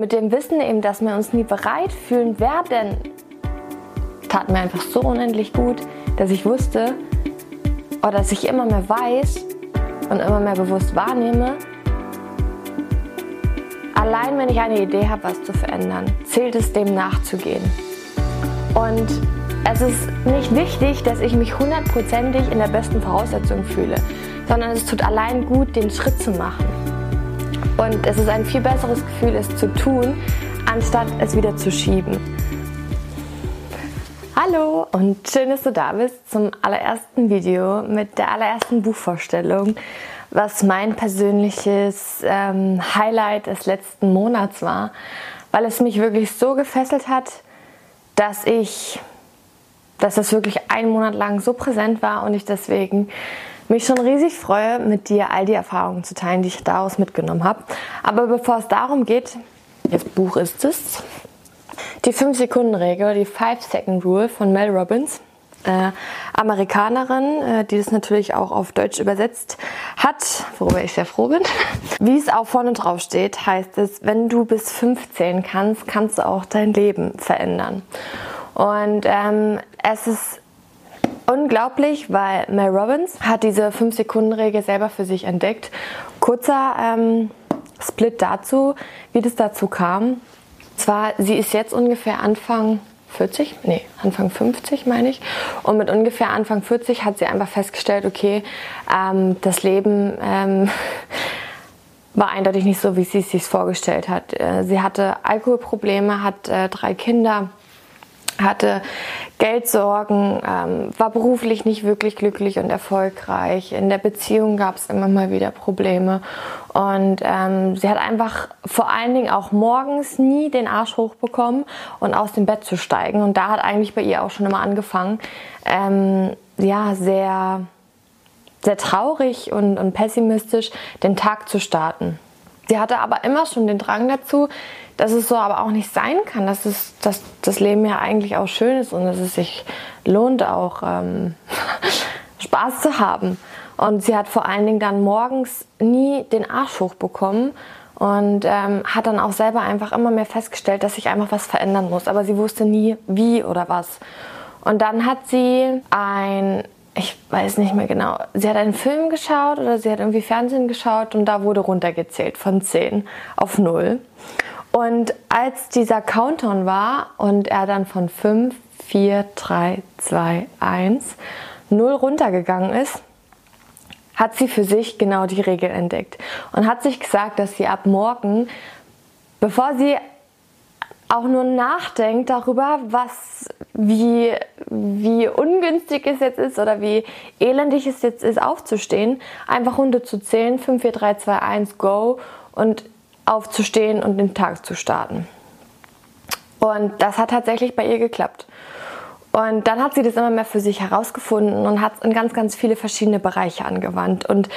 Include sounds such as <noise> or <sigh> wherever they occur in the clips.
Mit dem Wissen eben, dass wir uns nie bereit fühlen werden, tat mir einfach so unendlich gut, dass ich wusste oder dass ich immer mehr weiß und immer mehr bewusst wahrnehme, allein wenn ich eine Idee habe, was zu verändern, zählt es dem nachzugehen. Und es ist nicht wichtig, dass ich mich hundertprozentig in der besten Voraussetzung fühle, sondern es tut allein gut, den Schritt zu machen. Und es ist ein viel besseres Gefühl, es zu tun, anstatt es wieder zu schieben. Hallo und schön, dass du da bist zum allerersten Video mit der allerersten Buchvorstellung, was mein persönliches ähm, Highlight des letzten Monats war, weil es mich wirklich so gefesselt hat, dass ich, dass es wirklich einen Monat lang so präsent war und ich deswegen mich schon riesig freue, mit dir all die Erfahrungen zu teilen, die ich daraus mitgenommen habe. Aber bevor es darum geht, das Buch ist es, die 5-Sekunden-Regel, die 5-Second-Rule von Mel Robbins. Äh, Amerikanerin, äh, die das natürlich auch auf Deutsch übersetzt hat, worüber ich sehr froh bin. <laughs> Wie es auch vorne drauf steht, heißt es, wenn du bis 15 kannst, kannst du auch dein Leben verändern. Und ähm, es ist unglaublich, weil Mel Robbins hat diese 5-Sekunden-Regel selber für sich entdeckt. Kurzer ähm, Split dazu, wie das dazu kam. Zwar, sie ist jetzt ungefähr Anfang 40, nee, Anfang 50 meine ich. Und mit ungefähr Anfang 40 hat sie einfach festgestellt, okay, ähm, das Leben ähm, <laughs> war eindeutig nicht so, wie sie es sich vorgestellt hat. Äh, sie hatte Alkoholprobleme, hat äh, drei Kinder hatte Geldsorgen, ähm, war beruflich nicht wirklich glücklich und erfolgreich. In der Beziehung gab es immer mal wieder Probleme. Und ähm, sie hat einfach vor allen Dingen auch morgens nie den Arsch hochbekommen und aus dem Bett zu steigen. Und da hat eigentlich bei ihr auch schon immer angefangen, ähm, ja, sehr, sehr traurig und, und pessimistisch den Tag zu starten. Sie hatte aber immer schon den Drang dazu, dass es so aber auch nicht sein kann, dass, es, dass das Leben ja eigentlich auch schön ist und dass es sich lohnt, auch ähm, <laughs> Spaß zu haben. Und sie hat vor allen Dingen dann morgens nie den Arsch hochbekommen und ähm, hat dann auch selber einfach immer mehr festgestellt, dass sich einfach was verändern muss. Aber sie wusste nie, wie oder was. Und dann hat sie ein ich weiß nicht mehr genau, sie hat einen Film geschaut oder sie hat irgendwie Fernsehen geschaut und da wurde runtergezählt von 10 auf 0. Und als dieser Countdown war und er dann von 5, 4, 3, 2, 1, 0 runtergegangen ist, hat sie für sich genau die Regel entdeckt und hat sich gesagt, dass sie ab morgen, bevor sie auch nur nachdenkt darüber, was, wie, wie ungünstig es jetzt ist oder wie elendig es jetzt ist, aufzustehen, einfach runter zu zählen, 5, 4, 3, 2, 1, go. Und aufzustehen und den Tag zu starten. Und das hat tatsächlich bei ihr geklappt. Und dann hat sie das immer mehr für sich herausgefunden und hat es in ganz, ganz viele verschiedene Bereiche angewandt. Und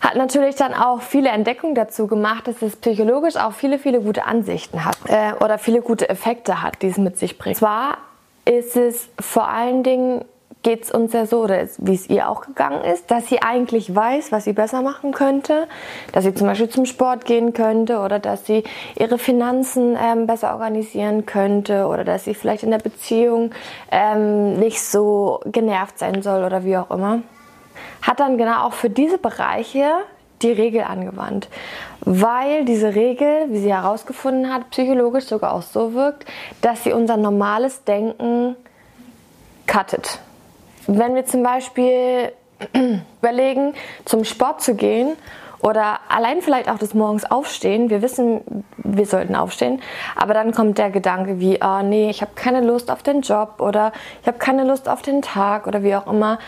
hat natürlich dann auch viele Entdeckungen dazu gemacht, dass es psychologisch auch viele, viele gute Ansichten hat äh, oder viele gute Effekte hat, die es mit sich bringt. Zwar ist es vor allen Dingen geht es uns ja so, wie es ihr auch gegangen ist, dass sie eigentlich weiß, was sie besser machen könnte, dass sie zum Beispiel zum Sport gehen könnte oder dass sie ihre Finanzen ähm, besser organisieren könnte oder dass sie vielleicht in der Beziehung ähm, nicht so genervt sein soll oder wie auch immer hat dann genau auch für diese Bereiche die Regel angewandt, weil diese Regel, wie sie herausgefunden hat, psychologisch sogar auch so wirkt, dass sie unser normales Denken cuttet. Wenn wir zum Beispiel <clears throat> überlegen, zum Sport zu gehen oder allein vielleicht auch des Morgens aufstehen, wir wissen, wir sollten aufstehen, aber dann kommt der Gedanke wie, oh nee, ich habe keine Lust auf den Job oder ich habe keine Lust auf den Tag oder wie auch immer,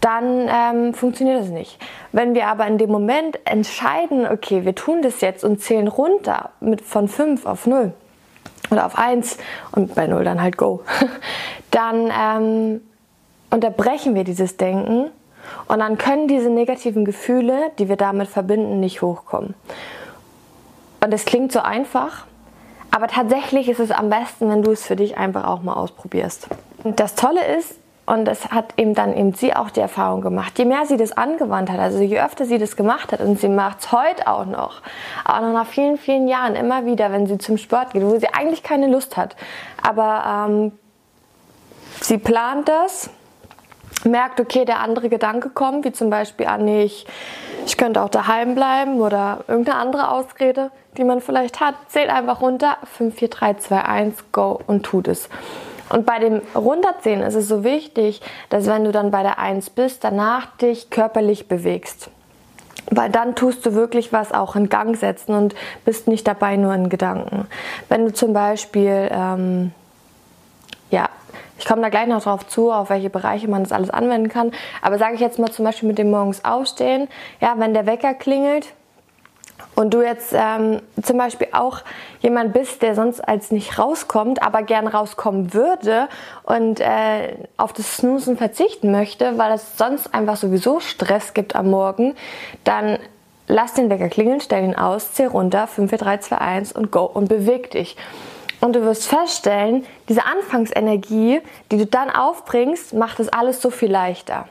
dann ähm, funktioniert das nicht. Wenn wir aber in dem Moment entscheiden, okay, wir tun das jetzt und zählen runter mit, von 5 auf 0 oder auf 1 und bei 0 dann halt Go, <laughs> dann ähm, unterbrechen wir dieses Denken und dann können diese negativen Gefühle, die wir damit verbinden, nicht hochkommen. Und es klingt so einfach, aber tatsächlich ist es am besten, wenn du es für dich einfach auch mal ausprobierst. Und das Tolle ist, und das hat eben dann eben sie auch die Erfahrung gemacht. Je mehr sie das angewandt hat, also je öfter sie das gemacht hat und sie macht es heute auch noch, auch noch nach vielen, vielen Jahren immer wieder, wenn sie zum Sport geht, wo sie eigentlich keine Lust hat. Aber ähm, sie plant das, merkt, okay, der andere Gedanke kommt, wie zum Beispiel, ah nee, ich, ich könnte auch daheim bleiben oder irgendeine andere Ausrede, die man vielleicht hat, zählt einfach runter, 5, 4, 3, 2, 1, go und tut es. Und bei dem Runterzählen ist es so wichtig, dass wenn du dann bei der 1 bist, danach dich körperlich bewegst. Weil dann tust du wirklich was auch in Gang setzen und bist nicht dabei nur in Gedanken. Wenn du zum Beispiel, ähm, ja, ich komme da gleich noch drauf zu, auf welche Bereiche man das alles anwenden kann. Aber sage ich jetzt mal zum Beispiel mit dem morgens aufstehen, ja, wenn der Wecker klingelt, und du jetzt ähm, zum Beispiel auch jemand bist, der sonst als nicht rauskommt, aber gern rauskommen würde und äh, auf das Snoosen verzichten möchte, weil es sonst einfach sowieso Stress gibt am Morgen, dann lass den Wecker klingeln, stell ihn aus, zähl runter, 5, 4, 3, 2, 1 und go und beweg dich. Und du wirst feststellen, diese Anfangsenergie, die du dann aufbringst, macht es alles so viel leichter.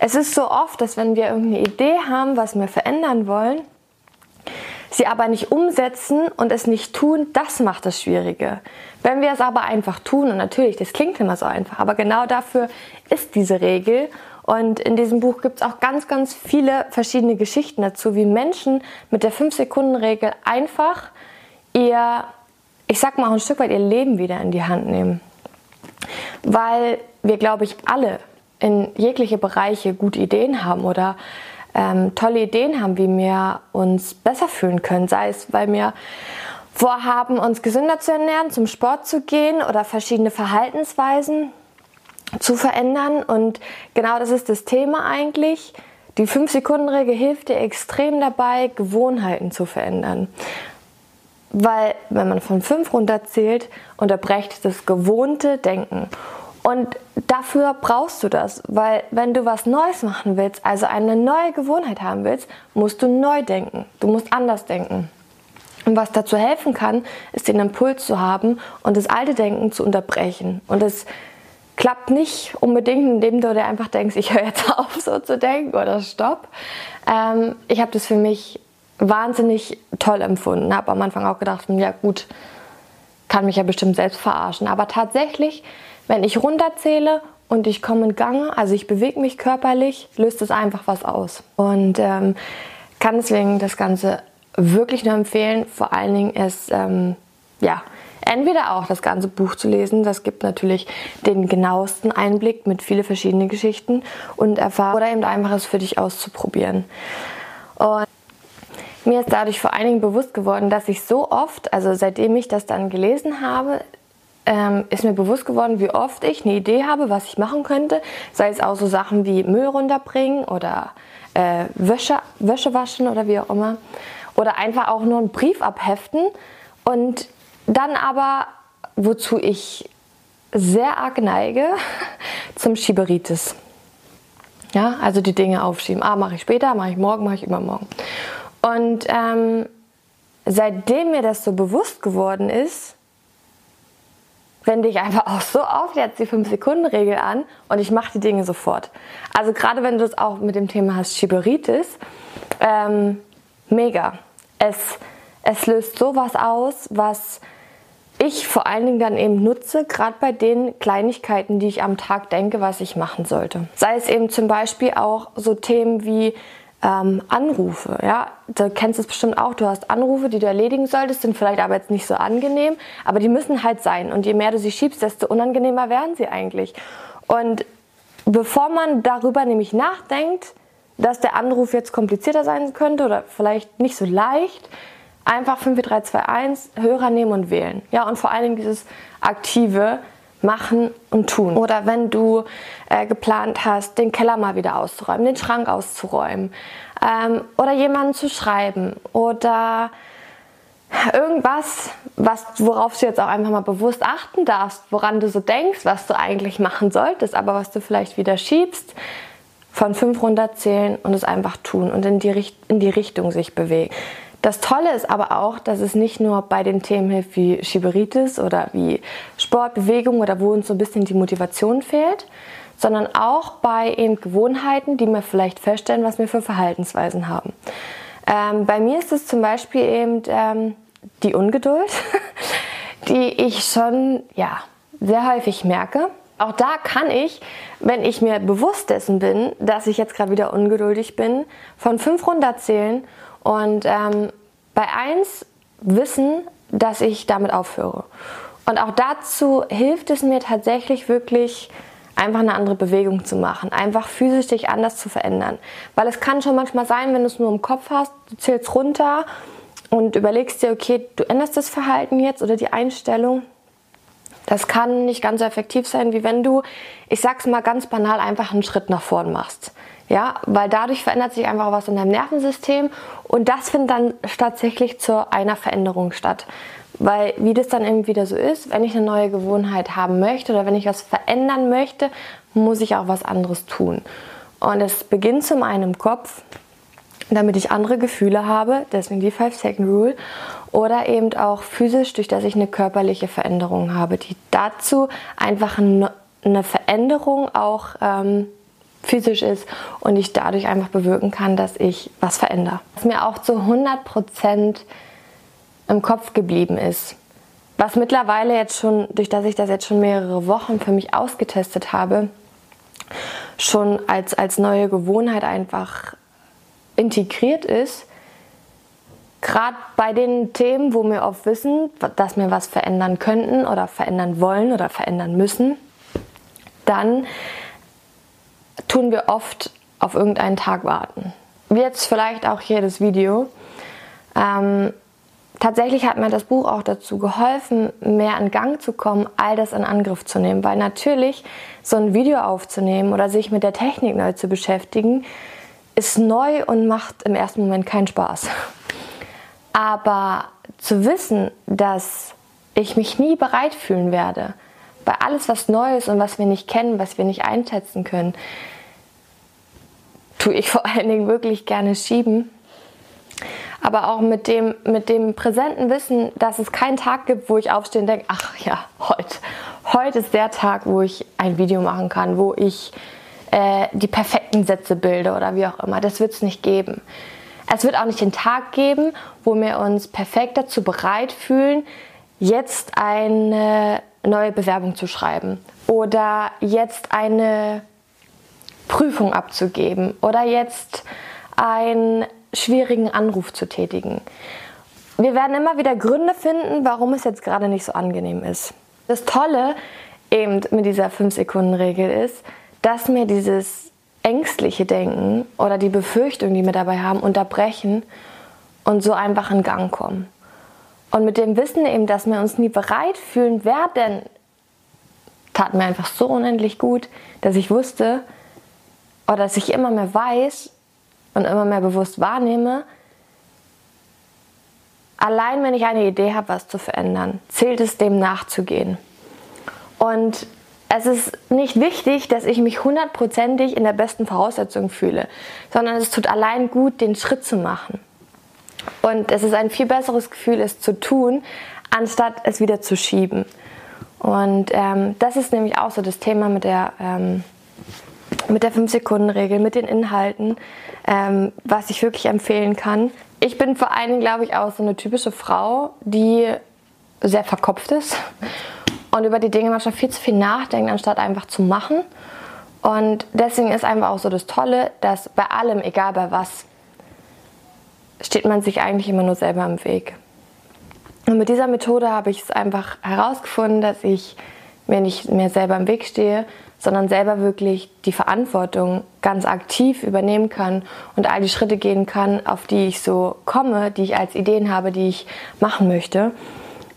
Es ist so oft, dass wenn wir irgendeine Idee haben, was wir verändern wollen, sie aber nicht umsetzen und es nicht tun, das macht das Schwierige. Wenn wir es aber einfach tun, und natürlich, das klingt immer so einfach, aber genau dafür ist diese Regel. Und in diesem Buch gibt es auch ganz, ganz viele verschiedene Geschichten dazu, wie Menschen mit der 5-Sekunden-Regel einfach ihr, ich sag mal auch ein Stück weit ihr Leben wieder in die Hand nehmen. Weil wir, glaube ich, alle in jegliche Bereiche gute Ideen haben oder ähm, tolle Ideen haben, wie wir uns besser fühlen können. Sei es, weil wir vorhaben, uns gesünder zu ernähren, zum Sport zu gehen oder verschiedene Verhaltensweisen zu verändern. Und genau das ist das Thema eigentlich. Die 5-Sekunden-Regel hilft dir extrem dabei, Gewohnheiten zu verändern. Weil, wenn man von 5 runterzählt, unterbrecht das gewohnte Denken. Und dafür brauchst du das, weil wenn du was Neues machen willst, also eine neue Gewohnheit haben willst, musst du neu denken. Du musst anders denken. Und was dazu helfen kann, ist den Impuls zu haben und das alte Denken zu unterbrechen. Und es klappt nicht unbedingt, indem du dir einfach denkst, <laughs> ich höre jetzt auf, so zu denken oder stopp. Ähm, ich habe das für mich wahnsinnig toll empfunden. Habe am Anfang auch gedacht, ja gut, kann mich ja bestimmt selbst verarschen. Aber tatsächlich wenn ich runterzähle und ich komme in Gange, also ich bewege mich körperlich, löst es einfach was aus. Und ähm, kann deswegen das Ganze wirklich nur empfehlen. Vor allen Dingen ist, ähm, ja, entweder auch das ganze Buch zu lesen, das gibt natürlich den genauesten Einblick mit vielen verschiedenen Geschichten und Erfahrungen, oder eben einfach es für dich auszuprobieren. Und mir ist dadurch vor allen Dingen bewusst geworden, dass ich so oft, also seitdem ich das dann gelesen habe, ähm, ist mir bewusst geworden, wie oft ich eine Idee habe, was ich machen könnte. Sei es auch so Sachen wie Müll runterbringen oder äh, Wäsche, Wäsche waschen oder wie auch immer. Oder einfach auch nur einen Brief abheften. Und dann aber, wozu ich sehr arg neige, <laughs> zum Schieberitis. Ja, also die Dinge aufschieben. Ah, mache ich später, mache ich morgen, mache ich übermorgen. Und ähm, seitdem mir das so bewusst geworden ist, wende ich einfach auch so oft jetzt die 5-Sekunden-Regel an und ich mache die Dinge sofort. Also gerade wenn du es auch mit dem Thema hast, Schiberitis, ähm, mega. Es, es löst sowas aus, was ich vor allen Dingen dann eben nutze, gerade bei den Kleinigkeiten, die ich am Tag denke, was ich machen sollte. Sei es eben zum Beispiel auch so Themen wie ähm, Anrufe. Ja, du kennst es bestimmt auch. Du hast Anrufe, die du erledigen solltest, sind vielleicht aber jetzt nicht so angenehm, aber die müssen halt sein. Und je mehr du sie schiebst, desto unangenehmer werden sie eigentlich. Und bevor man darüber nämlich nachdenkt, dass der Anruf jetzt komplizierter sein könnte oder vielleicht nicht so leicht, einfach 5, 4, 3, 2, 1 Hörer nehmen und wählen. Ja, und vor allen Dingen dieses aktive machen und tun. Oder wenn du äh, geplant hast, den Keller mal wieder auszuräumen, den Schrank auszuräumen ähm, oder jemanden zu schreiben oder irgendwas, was, worauf du jetzt auch einfach mal bewusst achten darfst, woran du so denkst, was du eigentlich machen solltest, aber was du vielleicht wieder schiebst, von fünf runterzählen und es einfach tun und in die, in die Richtung sich bewegen. Das Tolle ist aber auch, dass es nicht nur bei den Themen hilft wie Schiberitis oder wie Sport, Bewegung oder wo uns so ein bisschen die Motivation fehlt, sondern auch bei eben Gewohnheiten, die mir vielleicht feststellen, was wir für Verhaltensweisen haben. Ähm, bei mir ist es zum Beispiel eben ähm, die Ungeduld, <laughs> die ich schon ja, sehr häufig merke. Auch da kann ich, wenn ich mir bewusst dessen bin, dass ich jetzt gerade wieder ungeduldig bin, von fünf runterzählen und ähm, bei eins wissen, dass ich damit aufhöre. Und auch dazu hilft es mir tatsächlich wirklich, einfach eine andere Bewegung zu machen, einfach physisch dich anders zu verändern. Weil es kann schon manchmal sein, wenn du es nur im Kopf hast, du zählst runter und überlegst dir, okay, du änderst das Verhalten jetzt oder die Einstellung. Das kann nicht ganz so effektiv sein, wie wenn du, ich sag's mal ganz banal, einfach einen Schritt nach vorn machst. Ja, weil dadurch verändert sich einfach was in deinem Nervensystem und das findet dann tatsächlich zu einer Veränderung statt. Weil wie das dann eben wieder so ist, wenn ich eine neue Gewohnheit haben möchte oder wenn ich was verändern möchte, muss ich auch was anderes tun. Und es beginnt zum einen im Kopf, damit ich andere Gefühle habe, deswegen die 5-Second-Rule, oder eben auch physisch, durch dass ich eine körperliche Veränderung habe, die dazu einfach eine Veränderung auch ähm, physisch ist und ich dadurch einfach bewirken kann, dass ich was verändere. Was mir auch zu 100 Prozent im Kopf geblieben ist. Was mittlerweile jetzt schon, durch dass ich das jetzt schon mehrere Wochen für mich ausgetestet habe, schon als, als neue Gewohnheit einfach integriert ist, gerade bei den Themen, wo wir oft wissen, dass wir was verändern könnten oder verändern wollen oder verändern müssen, dann tun wir oft auf irgendeinen Tag warten. Wie jetzt vielleicht auch hier das Video. Ähm, tatsächlich hat mir das Buch auch dazu geholfen, mehr in Gang zu kommen, all das in Angriff zu nehmen. Weil natürlich so ein Video aufzunehmen oder sich mit der Technik neu zu beschäftigen, ist neu und macht im ersten Moment keinen Spaß. Aber zu wissen, dass ich mich nie bereit fühlen werde, bei alles, was neu ist und was wir nicht kennen, was wir nicht einschätzen können, tue ich <laughs> vor allen Dingen wirklich gerne schieben aber auch mit dem, mit dem präsenten Wissen, dass es keinen Tag gibt, wo ich aufstehe und denke, ach ja, heute, heute ist der Tag, wo ich ein Video machen kann, wo ich äh, die perfekten Sätze bilde oder wie auch immer. Das wird es nicht geben. Es wird auch nicht den Tag geben, wo wir uns perfekt dazu bereit fühlen, jetzt eine neue Bewerbung zu schreiben oder jetzt eine Prüfung abzugeben oder jetzt ein schwierigen Anruf zu tätigen. Wir werden immer wieder Gründe finden, warum es jetzt gerade nicht so angenehm ist. Das Tolle eben mit dieser 5-Sekunden-Regel ist, dass mir dieses ängstliche Denken oder die Befürchtung, die wir dabei haben, unterbrechen und so einfach in Gang kommen. Und mit dem Wissen eben, dass wir uns nie bereit fühlen werden, tat mir einfach so unendlich gut, dass ich wusste oder dass ich immer mehr weiß, und immer mehr bewusst wahrnehme, allein wenn ich eine Idee habe, was zu verändern, zählt es dem nachzugehen. Und es ist nicht wichtig, dass ich mich hundertprozentig in der besten Voraussetzung fühle, sondern es tut allein gut, den Schritt zu machen. Und es ist ein viel besseres Gefühl, es zu tun, anstatt es wieder zu schieben. Und ähm, das ist nämlich auch so das Thema mit der ähm, mit der 5-Sekunden-Regel, mit den Inhalten, ähm, was ich wirklich empfehlen kann. Ich bin vor Dingen, glaube ich, auch so eine typische Frau, die sehr verkopft ist und über die Dinge manchmal viel zu viel nachdenkt, anstatt einfach zu machen. Und deswegen ist einfach auch so das Tolle, dass bei allem, egal bei was, steht man sich eigentlich immer nur selber im Weg. Und mit dieser Methode habe ich es einfach herausgefunden, dass ich mir nicht mehr selber im Weg stehe, sondern selber wirklich die Verantwortung ganz aktiv übernehmen kann und all die Schritte gehen kann, auf die ich so komme, die ich als Ideen habe, die ich machen möchte.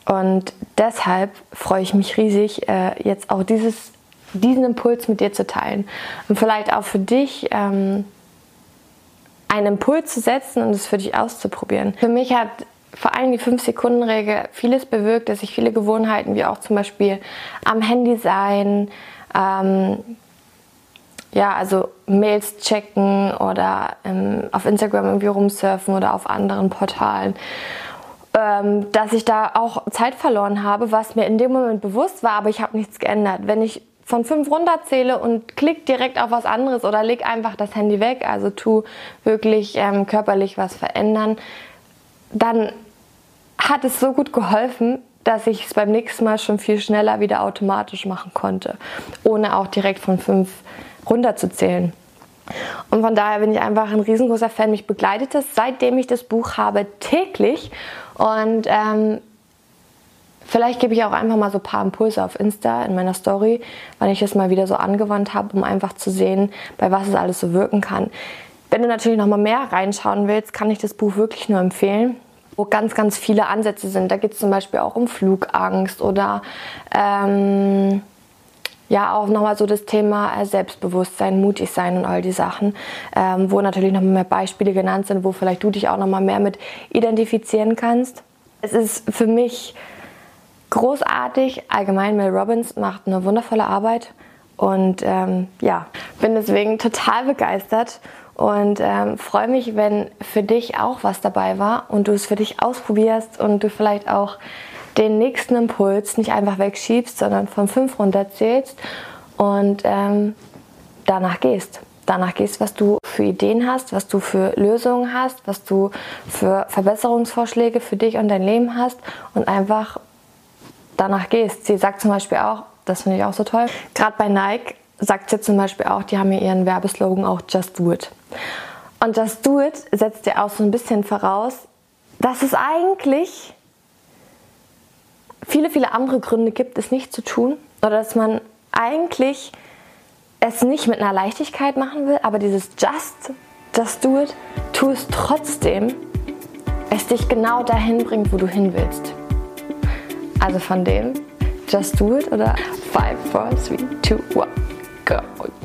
Und deshalb freue ich mich riesig, äh, jetzt auch dieses, diesen Impuls mit dir zu teilen. Und vielleicht auch für dich ähm, einen Impuls zu setzen und es für dich auszuprobieren. Für mich hat vor allem die 5-Sekunden-Regel vieles bewirkt, dass ich viele Gewohnheiten, wie auch zum Beispiel am Handy sein, ähm, ja, also Mails checken oder ähm, auf Instagram irgendwie rumsurfen oder auf anderen Portalen, ähm, dass ich da auch Zeit verloren habe, was mir in dem Moment bewusst war, aber ich habe nichts geändert. Wenn ich von fünf runterzähle und klick direkt auf was anderes oder leg einfach das Handy weg, also tu wirklich ähm, körperlich was verändern, dann hat es so gut geholfen, dass ich es beim nächsten Mal schon viel schneller wieder automatisch machen konnte, ohne auch direkt von fünf runterzuzählen. Und von daher bin ich einfach ein riesengroßer Fan. Mich begleitet es, seitdem ich das Buch habe, täglich. Und ähm, vielleicht gebe ich auch einfach mal so ein paar Impulse auf Insta in meiner Story, weil ich es mal wieder so angewandt habe, um einfach zu sehen, bei was es alles so wirken kann. Wenn du natürlich noch mal mehr reinschauen willst, kann ich das Buch wirklich nur empfehlen wo ganz, ganz viele Ansätze sind. Da geht es zum Beispiel auch um Flugangst oder ähm, ja auch nochmal so das Thema äh, Selbstbewusstsein, mutig sein und all die Sachen, ähm, wo natürlich nochmal mehr Beispiele genannt sind, wo vielleicht du dich auch nochmal mehr mit identifizieren kannst. Es ist für mich großartig. Allgemein, Mel Robbins macht eine wundervolle Arbeit und ähm, ja, bin deswegen total begeistert und ähm, freue mich, wenn für dich auch was dabei war und du es für dich ausprobierst und du vielleicht auch den nächsten Impuls nicht einfach wegschiebst, sondern von fünf runterzählst und ähm, danach gehst. Danach gehst, was du für Ideen hast, was du für Lösungen hast, was du für Verbesserungsvorschläge für dich und dein Leben hast und einfach danach gehst. Sie sagt zum Beispiel auch, das finde ich auch so toll, gerade bei Nike sagt sie zum Beispiel auch, die haben ja ihren Werbeslogan auch Just Do It. Und Just Do It setzt ja auch so ein bisschen voraus, dass es eigentlich viele, viele andere Gründe gibt, es nicht zu tun. Oder dass man eigentlich es nicht mit einer Leichtigkeit machen will, aber dieses Just, Just Do It, tu es trotzdem, es dich genau dahin bringt, wo du hin willst. Also von dem Just Do It oder 5, 4, 3, 2, 1, go.